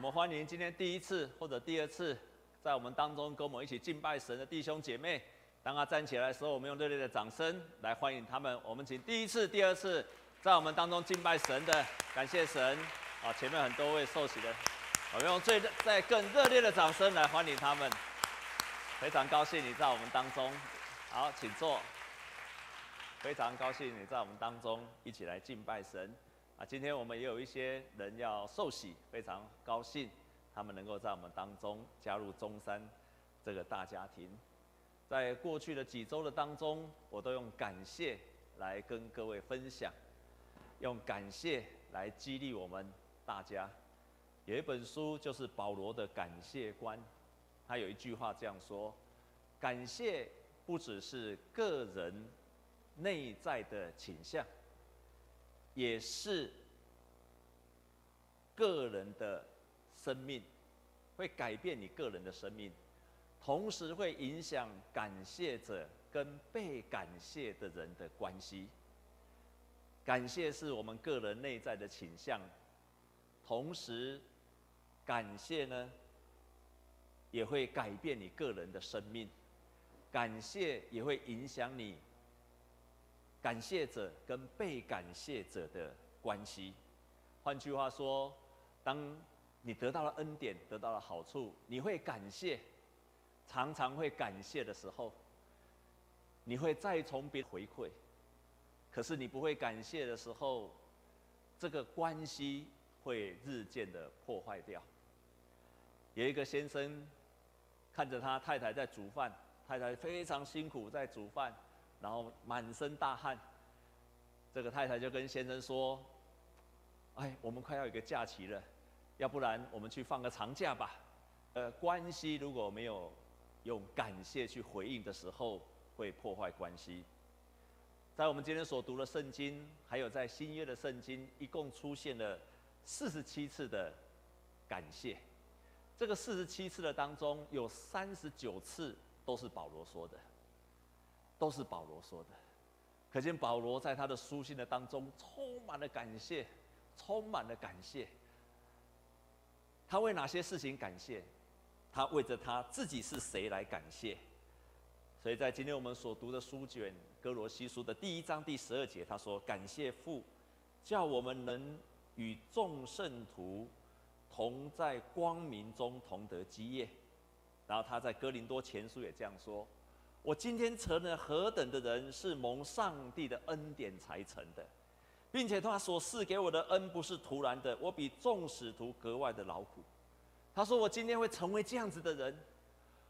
我们欢迎今天第一次或者第二次在我们当中跟我们一起敬拜神的弟兄姐妹。当他站起来的时候，我们用热烈的掌声来欢迎他们。我们请第一次、第二次在我们当中敬拜神的，感谢神。啊，前面很多位受洗的，我们用最再更热烈的掌声来欢迎他们。非常高兴你在我们当中，好，请坐。非常高兴你在我们当中一起来敬拜神。啊，今天我们也有一些人要受洗，非常高兴他们能够在我们当中加入中山这个大家庭。在过去的几周的当中，我都用感谢来跟各位分享，用感谢来激励我们大家。有一本书就是保罗的感谢观，他有一句话这样说：感谢不只是个人内在的倾向，也是个人的生命，会改变你个人的生命。同时会影响感谢者跟被感谢的人的关系。感谢是我们个人内在的倾向，同时感谢呢也会改变你个人的生命。感谢也会影响你感谢者跟被感谢者的关系。换句话说，当你得到了恩典，得到了好处，你会感谢。常常会感谢的时候，你会再从别回馈；可是你不会感谢的时候，这个关系会日渐的破坏掉。有一个先生看着他太太在煮饭，太太非常辛苦在煮饭，然后满身大汗。这个太太就跟先生说：“哎，我们快要有个假期了，要不然我们去放个长假吧。”呃，关系如果没有。用感谢去回应的时候，会破坏关系。在我们今天所读的圣经，还有在新约的圣经，一共出现了四十七次的感谢。这个四十七次的当中，有三十九次都是保罗说的，都是保罗说的。可见保罗在他的书信的当中，充满了感谢，充满了感谢。他为哪些事情感谢？他为着他自己是谁来感谢，所以在今天我们所读的书卷《哥罗西书》的第一章第十二节，他说：“感谢父，叫我们能与众圣徒同在光明中同得基业。”然后他在哥林多前书也这样说：“我今天成了何等的人，是蒙上帝的恩典才成的，并且他所赐给我的恩不是徒然的，我比众使徒格外的劳苦。”他说：“我今天会成为这样子的人，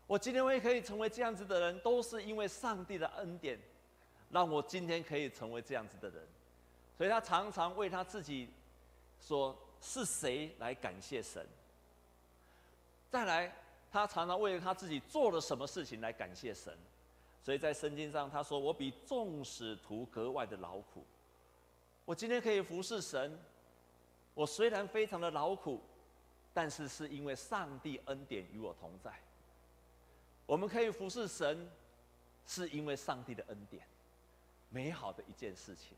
我今天会可以成为这样子的人，都是因为上帝的恩典，让我今天可以成为这样子的人。所以他常常为他自己说是谁来感谢神。再来，他常常为了他自己做了什么事情来感谢神。所以在圣经上，他说：‘我比众使徒格外的劳苦。’我今天可以服侍神，我虽然非常的劳苦。”但是是因为上帝恩典与我同在，我们可以服侍神，是因为上帝的恩典，美好的一件事情。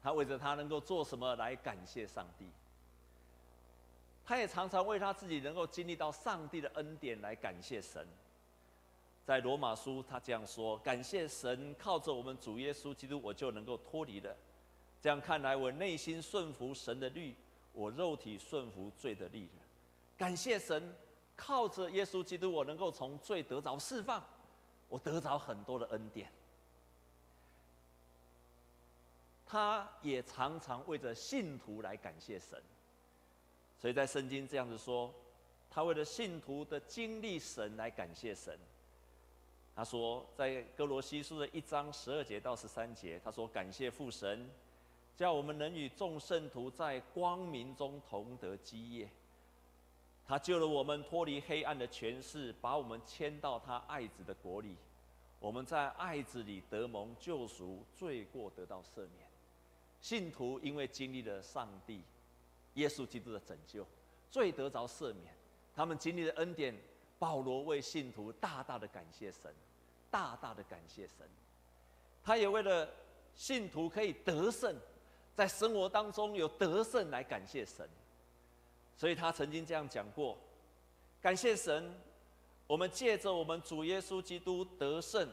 他为着他能够做什么来感谢上帝，他也常常为他自己能够经历到上帝的恩典来感谢神。在罗马书他这样说：感谢神，靠着我们主耶稣基督，我就能够脱离了。这样看来，我内心顺服神的律，我肉体顺服罪的律。感谢神，靠着耶稣基督，我能够从罪得着释放，我得着很多的恩典。他也常常为着信徒来感谢神，所以在圣经这样子说，他为了信徒的经历神来感谢神。他说，在歌罗西书的一章十二节到十三节，他说：“感谢父神，叫我们能与众圣徒在光明中同得基业。”他救了我们脱离黑暗的权势，把我们迁到他爱子的国里。我们在爱子里得蒙救赎，罪过得到赦免。信徒因为经历了上帝、耶稣基督的拯救，罪得着赦免。他们经历了恩典。保罗为信徒大大的感谢神，大大的感谢神。他也为了信徒可以得胜，在生活当中有得胜来感谢神。所以他曾经这样讲过：感谢神，我们借着我们主耶稣基督得胜；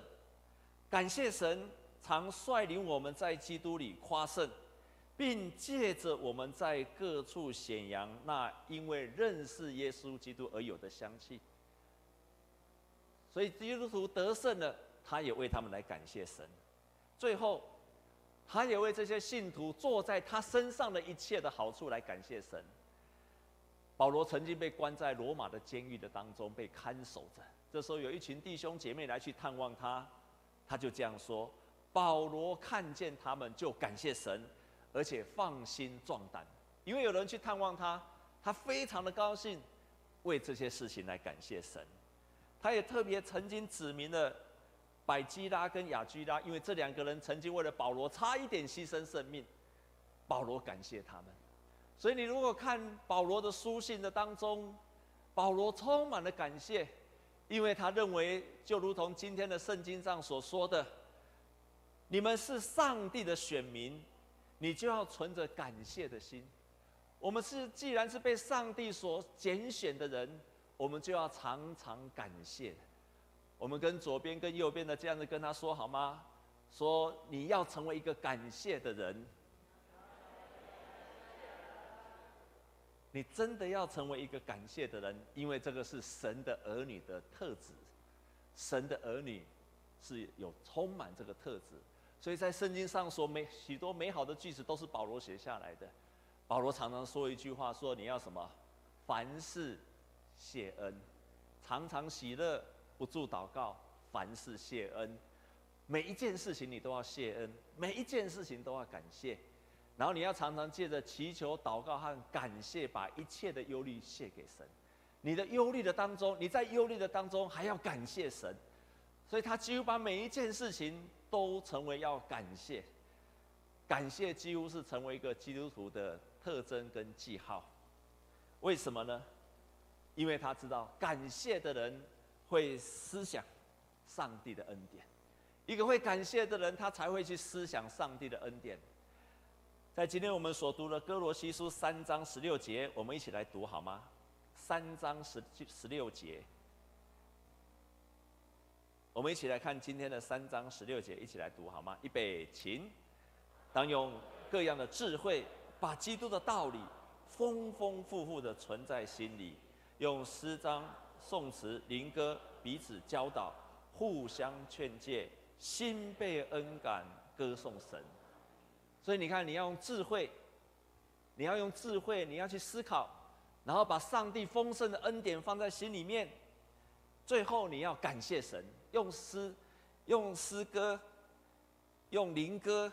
感谢神，常率领我们在基督里夸胜，并借着我们在各处显扬那因为认识耶稣基督而有的香气。所以基督徒得胜了，他也为他们来感谢神。最后，他也为这些信徒坐在他身上的一切的好处来感谢神。保罗曾经被关在罗马的监狱的当中，被看守着。这时候有一群弟兄姐妹来去探望他，他就这样说：“保罗看见他们就感谢神，而且放心壮胆，因为有人去探望他，他非常的高兴，为这些事情来感谢神。他也特别曾经指明了。”百基拉跟亚居拉，因为这两个人曾经为了保罗差一点牺牲生命，保罗感谢他们。所以你如果看保罗的书信的当中，保罗充满了感谢，因为他认为就如同今天的圣经上所说的，你们是上帝的选民，你就要存着感谢的心。我们是既然是被上帝所拣选的人，我们就要常常感谢。我们跟左边跟右边的这样子跟他说好吗？说你要成为一个感谢的人，你真的要成为一个感谢的人，因为这个是神的儿女的特质。神的儿女是有充满这个特质，所以在圣经上说美许多美好的句子都是保罗写下来的。保罗常常说一句话，说你要什么？凡事谢恩，常常喜乐。不住祷告，凡事谢恩，每一件事情你都要谢恩，每一件事情都要感谢，然后你要常常借着祈求、祷告和感谢，把一切的忧虑卸给神。你的忧虑的当中，你在忧虑的当中还要感谢神，所以他几乎把每一件事情都成为要感谢，感谢几乎是成为一个基督徒的特征跟记号。为什么呢？因为他知道感谢的人。会思想上帝的恩典，一个会感谢的人，他才会去思想上帝的恩典。在今天我们所读的哥罗西书三章十六节，我们一起来读好吗？三章十十六节，我们一起来看今天的三章十六节，一起来读好吗？预备，起，当用各样的智慧，把基督的道理丰丰富富的存在心里，用诗章。颂词、灵歌彼此教导，互相劝诫，心被恩感，歌颂神。所以你看，你要用智慧，你要用智慧，你要去思考，然后把上帝丰盛的恩典放在心里面。最后你要感谢神，用诗、用诗歌、用灵歌、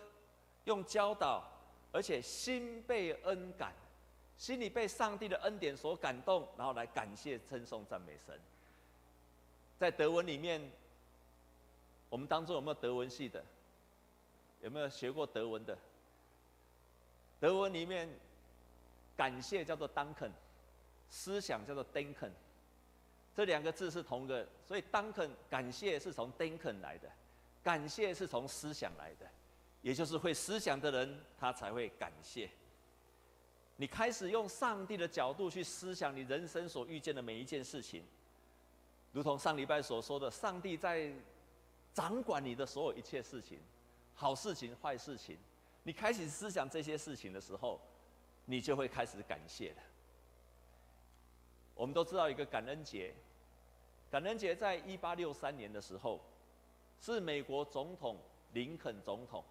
用教导，而且心被恩感。心里被上帝的恩典所感动，然后来感谢、称颂、赞美神。在德文里面，我们当中有没有德文系的？有没有学过德文的？德文里面，感谢叫做 Danken，思想叫做 Denken，这两个字是同个，所以 Danken 感谢是从 Denken 来的，感谢是从思想来的，也就是会思想的人，他才会感谢。你开始用上帝的角度去思想你人生所遇见的每一件事情，如同上礼拜所说的，上帝在掌管你的所有一切事情，好事情、坏事情。你开始思想这些事情的时候，你就会开始感谢了。我们都知道一个感恩节，感恩节在一八六三年的时候，是美国总统林肯总统，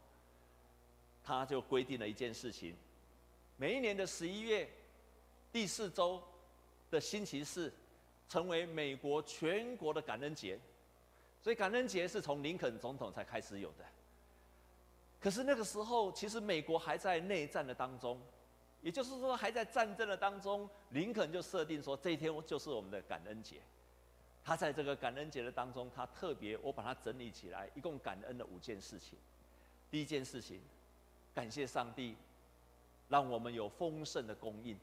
他就规定了一件事情。每一年的十一月第四周的星期四，成为美国全国的感恩节。所以感恩节是从林肯总统才开始有的。可是那个时候，其实美国还在内战的当中，也就是说还在战争的当中。林肯就设定说，这一天就是我们的感恩节。他在这个感恩节的当中，他特别我把它整理起来，一共感恩了五件事情。第一件事情，感谢上帝。让我们有丰盛的供应。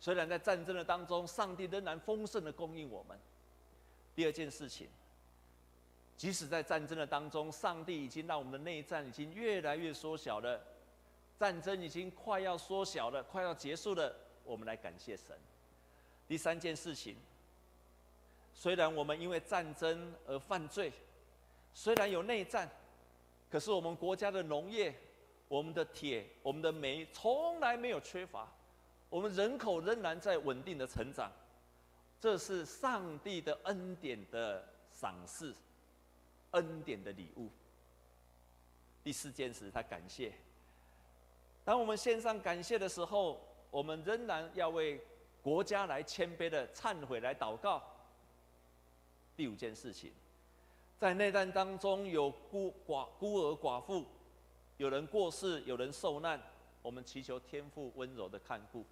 虽然在战争的当中，上帝仍然丰盛的供应我们。第二件事情，即使在战争的当中，上帝已经让我们的内战已经越来越缩小了，战争已经快要缩小了，快要结束了，我们来感谢神。第三件事情，虽然我们因为战争而犯罪，虽然有内战，可是我们国家的农业、我们的铁、我们的煤从来没有缺乏，我们人口仍然在稳定的成长，这是上帝的恩典的赏赐，恩典的礼物。第四件事，他感谢。当我们献上感谢的时候，我们仍然要为国家来谦卑的忏悔，来祷告。第五件事情，在内战当中有孤寡孤儿寡妇，有人过世，有人受难，我们祈求天父温柔的看顾。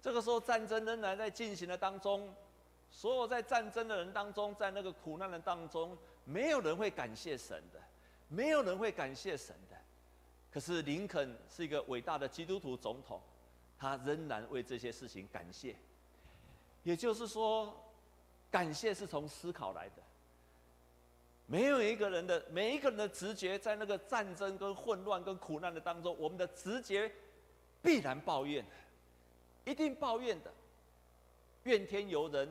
这个时候战争仍然在进行的当中，所有在战争的人当中，在那个苦难的当中，没有人会感谢神的。没有人会感谢神的，可是林肯是一个伟大的基督徒总统，他仍然为这些事情感谢。也就是说，感谢是从思考来的。没有一个人的每一个人的直觉，在那个战争跟混乱跟苦难的当中，我们的直觉必然抱怨，一定抱怨的，怨天尤人，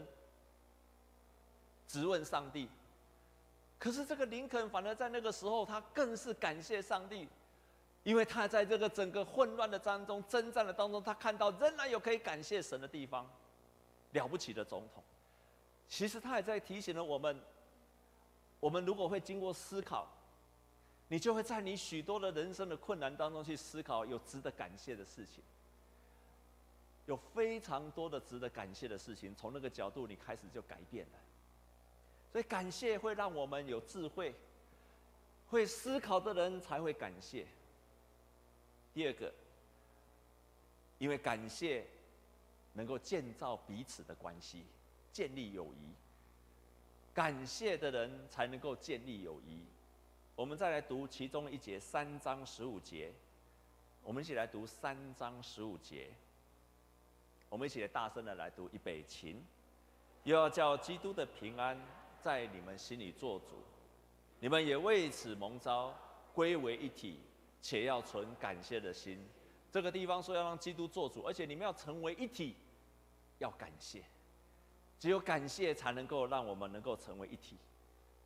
质问上帝。可是这个林肯反而在那个时候，他更是感谢上帝，因为他在这个整个混乱的当中、征战的当中，他看到仍然有可以感谢神的地方，了不起的总统。其实他也在提醒了我们：我们如果会经过思考，你就会在你许多的人生的困难当中去思考有值得感谢的事情，有非常多的值得感谢的事情，从那个角度你开始就改变了。所以感谢会让我们有智慧，会思考的人才会感谢。第二个，因为感谢能够建造彼此的关系，建立友谊。感谢的人才能够建立友谊。我们再来读其中一节，三章十五节。我们一起来读三章十五节。我们一起来大声的来读，预备起，又要叫基督的平安。在你们心里做主，你们也为此蒙召归为一体，且要存感谢的心。这个地方说要让基督做主，而且你们要成为一体，要感谢。只有感谢才能够让我们能够成为一体。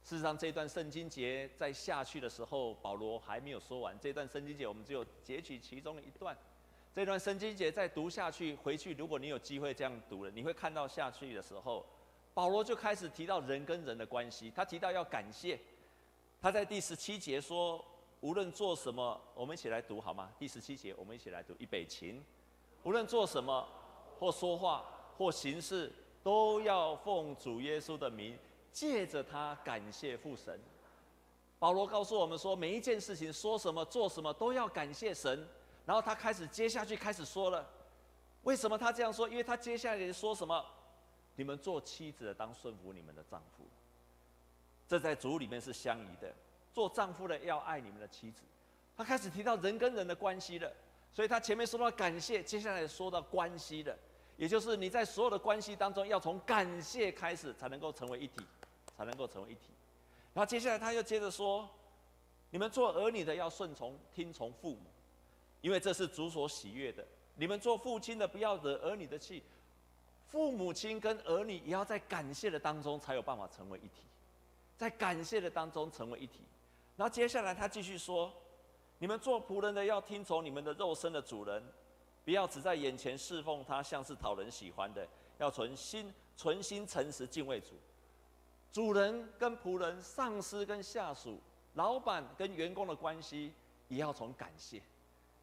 事实上，这段圣经节在下去的时候，保罗还没有说完。这段圣经节我们只有截取其中的一段。这段圣经节再读下去，回去如果你有机会这样读了，你会看到下去的时候。保罗就开始提到人跟人的关系，他提到要感谢。他在第十七节说：“无论做什么，我们一起来读好吗？”第十七节，我们一起来读预备起。无论做什么，或说话，或行事，都要奉主耶稣的名，借着他感谢父神。保罗告诉我们说，每一件事情说什么、做什么，都要感谢神。然后他开始接下去开始说了，为什么他这样说？因为他接下来说什么？你们做妻子的当顺服你们的丈夫，这在主里面是相宜的。做丈夫的要爱你们的妻子。他开始提到人跟人的关系了，所以他前面说到感谢，接下来说到关系了，也就是你在所有的关系当中要从感谢开始，才能够成为一体，才能够成为一体。然后接下来他又接着说，你们做儿女的要顺从听从父母，因为这是主所喜悦的。你们做父亲的不要惹儿女的气。父母亲跟儿女也要在感谢的当中才有办法成为一体，在感谢的当中成为一体。然后接下来他继续说：“你们做仆人的要听从你们的肉身的主人，不要只在眼前侍奉他，像是讨人喜欢的，要存心、存心诚实敬畏主。主人跟仆人、上司跟下属、老板跟员工的关系，也要从感谢，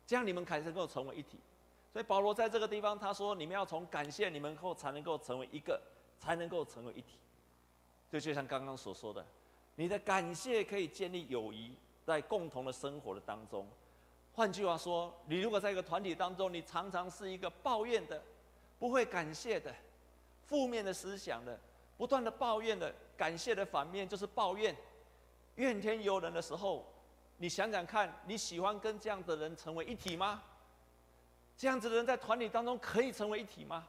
这样你们才能够成为一体。”所以保罗在这个地方他说：“你们要从感谢，你们后才能够成为一个，才能够成为一体。”就就像刚刚所说的，你的感谢可以建立友谊，在共同的生活的当中。换句话说，你如果在一个团体当中，你常常是一个抱怨的，不会感谢的，负面的思想的，不断的抱怨的，感谢的反面就是抱怨，怨天尤人的时候，你想想看，你喜欢跟这样的人成为一体吗？这样子的人在团体当中可以成为一体吗？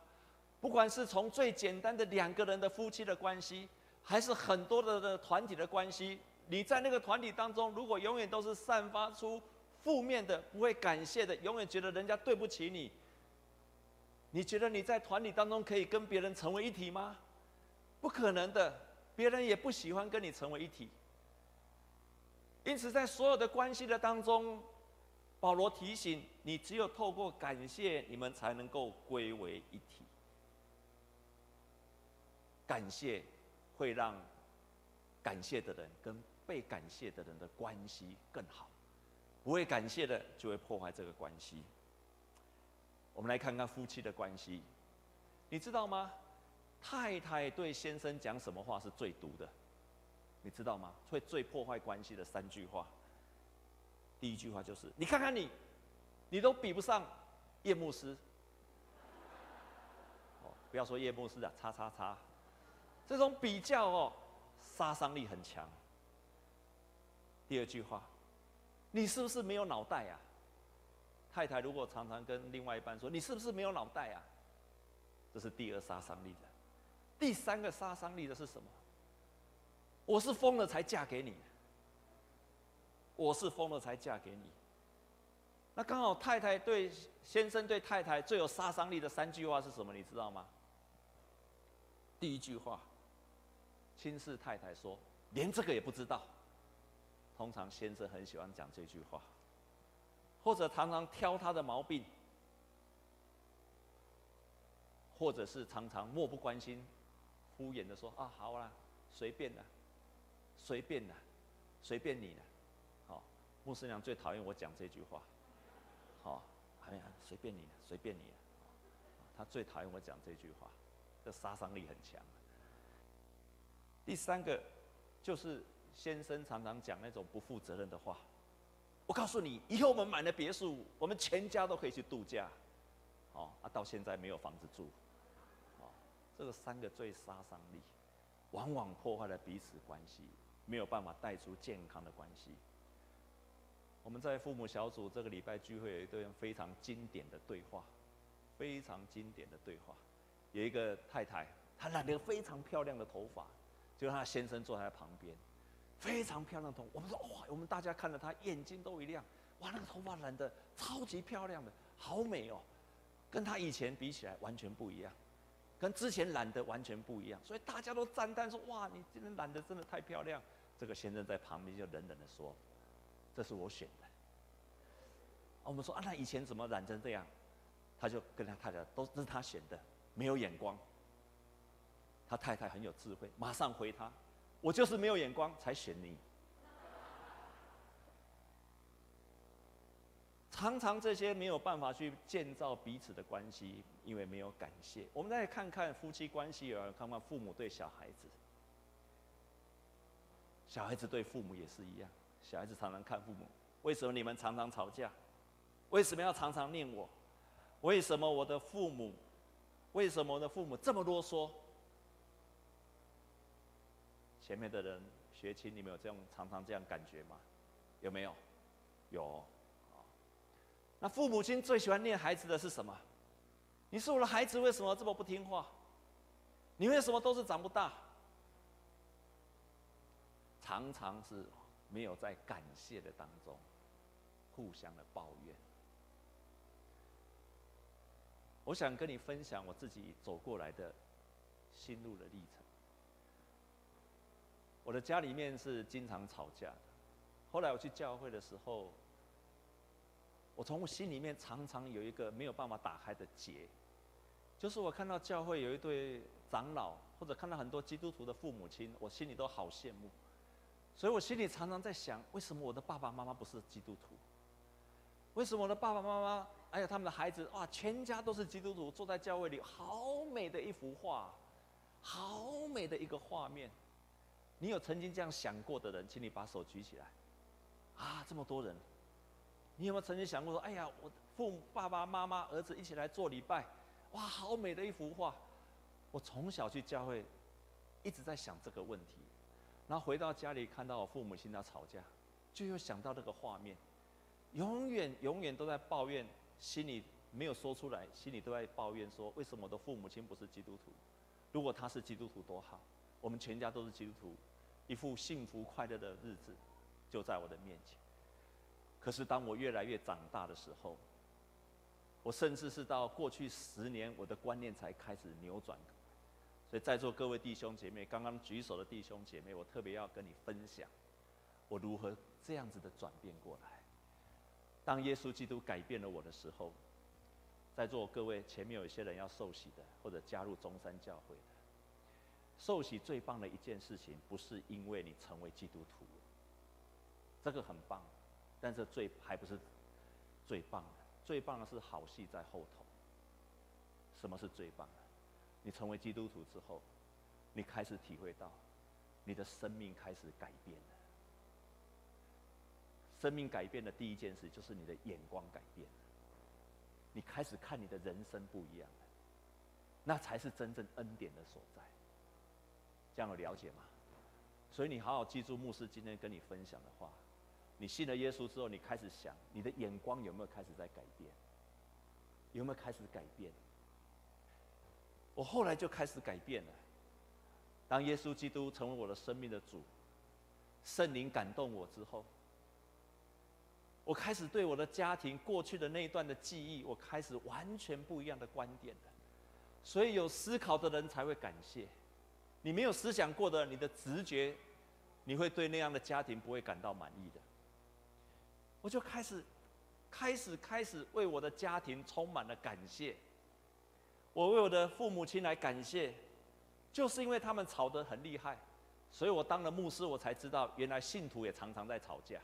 不管是从最简单的两个人的夫妻的关系，还是很多的的团体的关系，你在那个团体当中，如果永远都是散发出负面的、不会感谢的，永远觉得人家对不起你，你觉得你在团体当中可以跟别人成为一体吗？不可能的，别人也不喜欢跟你成为一体。因此，在所有的关系的当中，保罗提醒你，只有透过感谢，你们才能够归为一体。感谢会让感谢的人跟被感谢的人的关系更好，不会感谢的就会破坏这个关系。我们来看看夫妻的关系，你知道吗？太太对先生讲什么话是最毒的？你知道吗？会最破坏关系的三句话。第一句话就是：你看看你，你都比不上叶牧师。哦，不要说叶牧师啊，叉叉叉。这种比较哦，杀伤力很强。第二句话，你是不是没有脑袋啊？太太如果常常跟另外一半说：“你是不是没有脑袋啊？”这是第二杀伤力的。第三个杀伤力的是什么？我是疯了才嫁给你。我是疯了才嫁给你。那刚好太太对先生对太太最有杀伤力的三句话是什么？你知道吗？第一句话，轻视太太说：“连这个也不知道。”通常先生很喜欢讲这句话。或者常常挑他的毛病，或者是常常漠不关心、敷衍的说：“啊，好啦，随便啦，随便啦，随便你了。”好，牧师娘最讨厌我讲这句话。好，哎呀，随便你了，随便你。他最讨厌我讲这句话，这杀伤力很强。第三个就是先生常常讲那种不负责任的话。我告诉你，以后我们买了别墅，我们全家都可以去度假。哦，啊，到现在没有房子住。哦，这个三个最杀伤力，往往破坏了彼此关系，没有办法带出健康的关系。我们在父母小组这个礼拜聚会有一段非常经典的对话，非常经典的对话。有一个太太，她染了非常漂亮的头发，就她先生坐在旁边。非常漂亮的头，我们说哇，我们大家看着她眼睛都一亮，哇，那个头发染得超级漂亮的，好美哦，跟她以前比起来完全不一样，跟之前染的完全不一样，所以大家都赞叹说哇，你今天染得真的太漂亮。这个先生在旁边就冷冷的说，这是我选的。我们说啊，那以前怎么染成这样？他就跟他太太都是他选的，没有眼光。他太太很有智慧，马上回他。我就是没有眼光才选你。常常这些没有办法去建造彼此的关系，因为没有感谢。我们再看看夫妻关系，而看看父母对小孩子，小孩子对父母也是一样。小孩子常常看父母，为什么你们常常吵架？为什么要常常念我？为什么我的父母？为什么我的父母这么啰嗦？前面的人学琴，你们有这样常常这样感觉吗？有没有？有。那父母亲最喜欢念孩子的是什么？你是我的孩子，为什么这么不听话？你为什么都是长不大？常常是没有在感谢的当中，互相的抱怨。我想跟你分享我自己走过来的心路的历程。我的家里面是经常吵架的。后来我去教会的时候，我从我心里面常常有一个没有办法打开的结，就是我看到教会有一对长老，或者看到很多基督徒的父母亲，我心里都好羡慕。所以我心里常常在想，为什么我的爸爸妈妈不是基督徒？为什么我的爸爸妈妈，还有他们的孩子，哇，全家都是基督徒，坐在教会里，好美的一幅画，好美的一个画面。你有曾经这样想过的人，请你把手举起来。啊，这么多人，你有没有曾经想过说，哎呀，我父母、爸爸妈妈、儿子一起来做礼拜，哇，好美的一幅画。我从小去教会，一直在想这个问题，然后回到家里看到我父母亲在吵架，就又想到那个画面，永远永远都在抱怨，心里没有说出来，心里都在抱怨说，为什么我的父母亲不是基督徒？如果他是基督徒多好，我们全家都是基督徒。一副幸福快乐的日子就在我的面前。可是当我越来越长大的时候，我甚至是到过去十年，我的观念才开始扭转。所以在座各位弟兄姐妹，刚刚举手的弟兄姐妹，我特别要跟你分享，我如何这样子的转变过来。当耶稣基督改变了我的时候，在座各位前面有一些人要受洗的，或者加入中山教会的。受洗最棒的一件事情，不是因为你成为基督徒，这个很棒，但是最还不是最棒的。最棒的是好戏在后头。什么是最棒的？你成为基督徒之后，你开始体会到，你的生命开始改变了。生命改变的第一件事，就是你的眼光改变了。你开始看你的人生不一样了，那才是真正恩典的所在。这样有了解吗？所以你好好记住牧师今天跟你分享的话。你信了耶稣之后，你开始想，你的眼光有没有开始在改变？有没有开始改变？我后来就开始改变了。当耶稣基督成为我的生命的主，圣灵感动我之后，我开始对我的家庭过去的那一段的记忆，我开始完全不一样的观点了。所以有思考的人才会感谢。你没有思想过的，你的直觉，你会对那样的家庭不会感到满意的。我就开始，开始，开始为我的家庭充满了感谢。我为我的父母亲来感谢，就是因为他们吵得很厉害，所以我当了牧师，我才知道原来信徒也常常在吵架。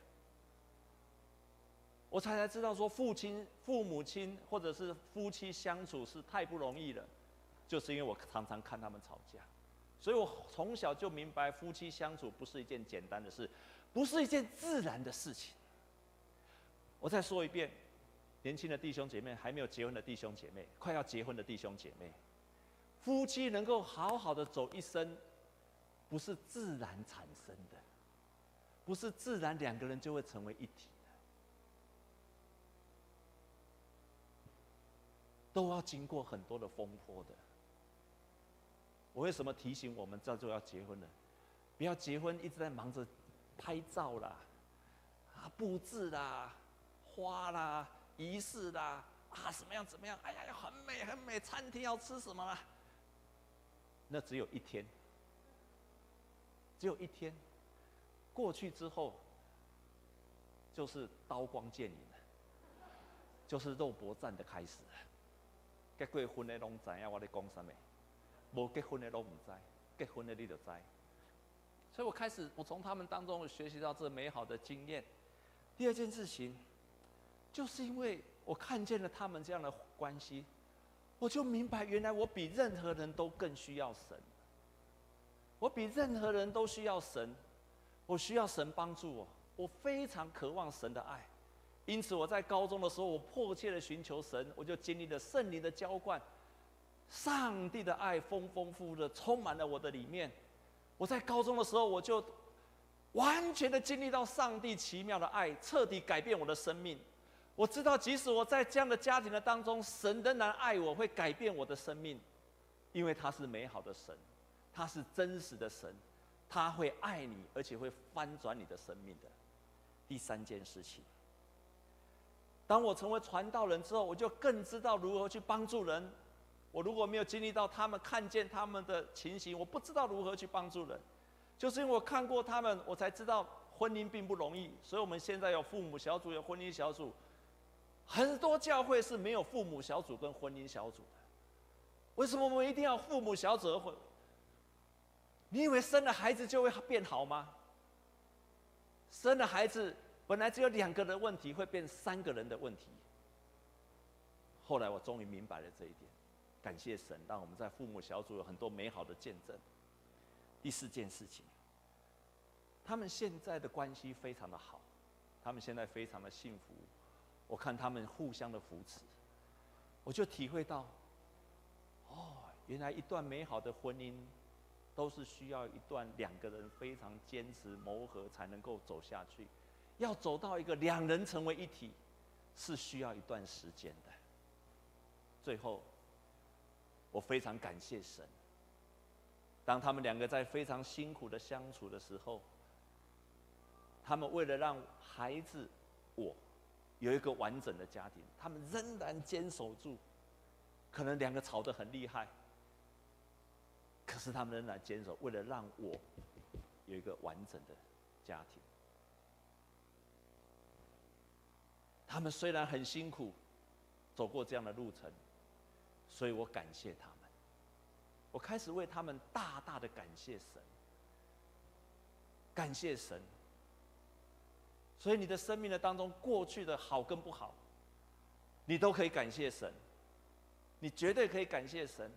我才才知道说父亲、父母亲或者是夫妻相处是太不容易了，就是因为我常常看他们吵架，所以我从小就明白夫妻相处不是一件简单的事，不是一件自然的事情。我再说一遍，年轻的弟兄姐妹，还没有结婚的弟兄姐妹，快要结婚的弟兄姐妹，夫妻能够好好的走一生，不是自然产生的，不是自然两个人就会成为一体的，都要经过很多的风波的。我为什么提醒我们这就要结婚了？不要结婚一直在忙着拍照啦，啊，布置啦。花啦，仪式啦，啊，怎么样？怎么样？哎呀，要很美，很美。餐厅要吃什么啦？那只有一天，只有一天，过去之后，就是刀光剑影了，就是肉搏战的开始。结过婚的拢知影我在讲什么，无结婚的都唔知，结婚的你就知。所以我开始，我从他们当中学习到这美好的经验。第二件事情。就是因为我看见了他们这样的关系，我就明白，原来我比任何人都更需要神。我比任何人都需要神，我需要神帮助我。我非常渴望神的爱，因此我在高中的时候，我迫切的寻求神，我就经历了圣灵的浇灌，上帝的爱丰丰富富的充满了我的里面。我在高中的时候，我就完全的经历到上帝奇妙的爱，彻底改变我的生命。我知道，即使我在这样的家庭的当中，神仍然爱我，会改变我的生命，因为他是美好的神，他是真实的神，他会爱你，而且会翻转你的生命的。第三件事情，当我成为传道人之后，我就更知道如何去帮助人。我如果没有经历到他们看见他们的情形，我不知道如何去帮助人。就是因为我看过他们，我才知道婚姻并不容易。所以我们现在有父母小组，有婚姻小组。很多教会是没有父母小组跟婚姻小组的，为什么我们一定要父母小组和？你以为生了孩子就会变好吗？生了孩子本来只有两个人问题，会变三个人的问题。后来我终于明白了这一点，感谢神，让我们在父母小组有很多美好的见证。第四件事情，他们现在的关系非常的好，他们现在非常的幸福。我看他们互相的扶持，我就体会到，哦，原来一段美好的婚姻，都是需要一段两个人非常坚持磨合才能够走下去。要走到一个两人成为一体，是需要一段时间的。最后，我非常感谢神，当他们两个在非常辛苦的相处的时候，他们为了让孩子我。有一个完整的家庭，他们仍然坚守住。可能两个吵得很厉害，可是他们仍然坚守，为了让我有一个完整的家庭。他们虽然很辛苦，走过这样的路程，所以我感谢他们。我开始为他们大大的感谢神，感谢神。所以你的生命的当中，过去的好跟不好，你都可以感谢神。你绝对可以感谢神。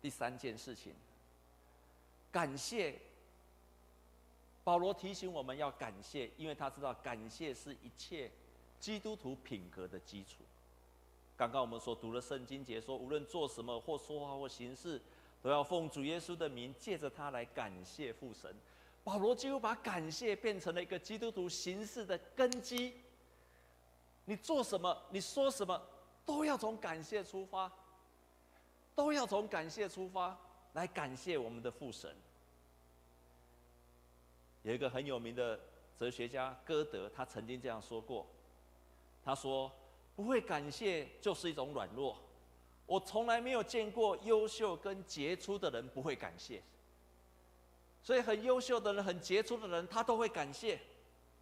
第三件事情，感谢。保罗提醒我们要感谢，因为他知道感谢是一切基督徒品格的基础。刚刚我们所读的圣经节说，无论做什么或说话或行事，都要奉主耶稣的名，借着他来感谢父神。保罗几乎把感谢变成了一个基督徒行事的根基。你做什么，你说什么，都要从感谢出发，都要从感谢出发来感谢我们的父神。有一个很有名的哲学家歌德，他曾经这样说过：“他说，不会感谢就是一种软弱。我从来没有见过优秀跟杰出的人不会感谢，所以很优秀的人、很杰出的人，他都会感谢。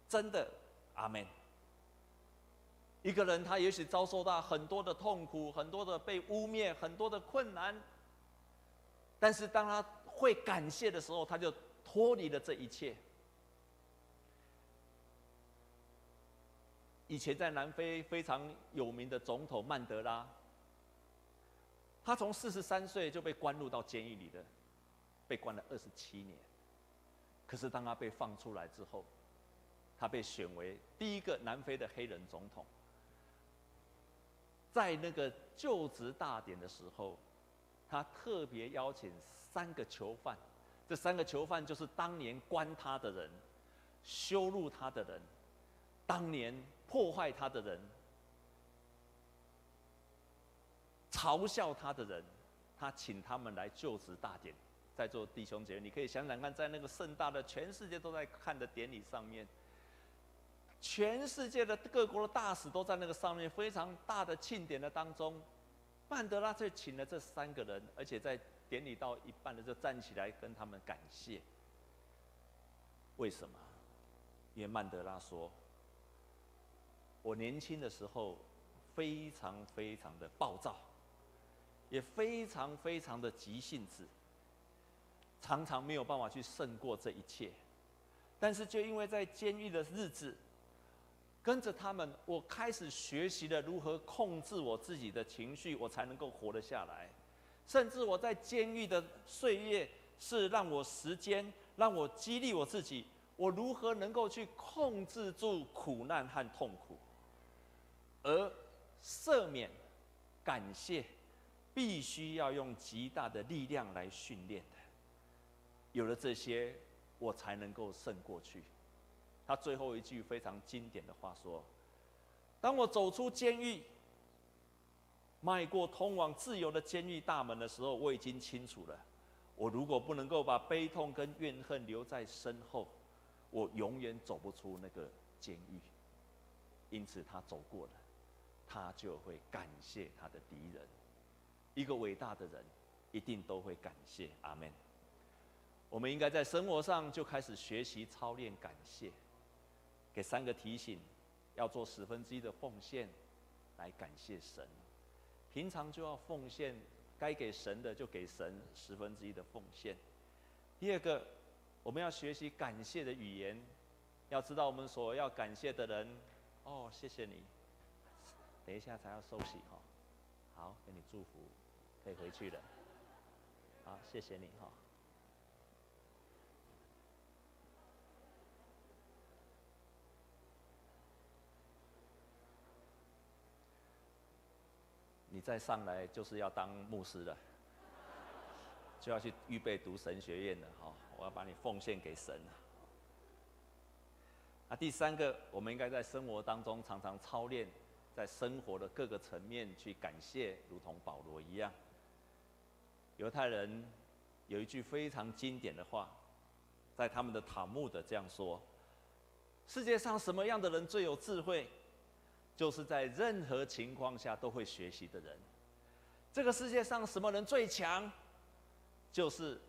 真的，阿门。一个人他也许遭受到很多的痛苦、很多的被污蔑、很多的困难，但是当他会感谢的时候，他就脱离了这一切。”以前在南非非常有名的总统曼德拉，他从四十三岁就被关入到监狱里的，被关了二十七年。可是当他被放出来之后，他被选为第一个南非的黑人总统。在那个就职大典的时候，他特别邀请三个囚犯，这三个囚犯就是当年关他的人、羞辱他的人、当年。破坏他的人，嘲笑他的人，他请他们来就职大典，在座弟兄姐妹，你可以想想看，在那个盛大的全世界都在看的典礼上面，全世界的各国的大使都在那个上面，非常大的庆典的当中，曼德拉却请了这三个人，而且在典礼到一半的时候站起来跟他们感谢。为什么？因为曼德拉说。我年轻的时候，非常非常的暴躁，也非常非常的急性子，常常没有办法去胜过这一切。但是，就因为在监狱的日子，跟着他们，我开始学习了如何控制我自己的情绪，我才能够活得下来。甚至我在监狱的岁月，是让我时间，让我激励我自己，我如何能够去控制住苦难和痛苦。而赦免、感谢，必须要用极大的力量来训练的。有了这些，我才能够胜过去。他最后一句非常经典的话说：“当我走出监狱，迈过通往自由的监狱大门的时候，我已经清楚了。我如果不能够把悲痛跟怨恨留在身后，我永远走不出那个监狱。因此，他走过了。”他就会感谢他的敌人。一个伟大的人，一定都会感谢。阿门。我们应该在生活上就开始学习操练感谢。给三个提醒：要做十分之一的奉献，来感谢神。平常就要奉献，该给神的就给神十分之一的奉献。第二个，我们要学习感谢的语言。要知道我们所要感谢的人，哦，谢谢你。等一下才要收洗哈，好，给你祝福，可以回去了。好，谢谢你哈。你再上来就是要当牧师了，就要去预备读神学院了哈。我要把你奉献给神。啊，第三个，我们应该在生活当中常常操练。在生活的各个层面去感谢，如同保罗一样。犹太人有一句非常经典的话，在他们的塔木德这样说：世界上什么样的人最有智慧？就是在任何情况下都会学习的人。这个世界上什么人最强？就是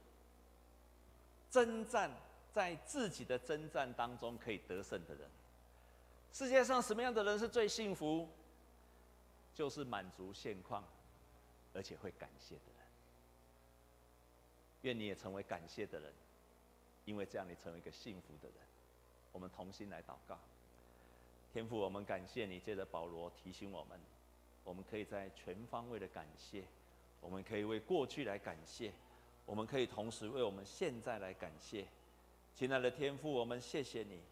征战在自己的征战当中可以得胜的人。世界上什么样的人是最幸福？就是满足现况，而且会感谢的人。愿你也成为感谢的人，因为这样你成为一个幸福的人。我们同心来祷告。天父，我们感谢你，借着保罗提醒我们，我们可以在全方位的感谢，我们可以为过去来感谢，我们可以同时为我们现在来感谢。亲爱的天父，我们谢谢你，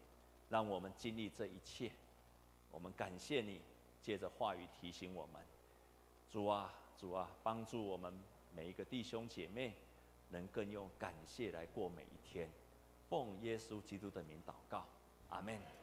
让我们经历这一切。我们感谢你，借着话语提醒我们。主啊，主啊，帮助我们每一个弟兄姐妹，能更用感谢来过每一天。奉耶稣基督的名祷告，阿门。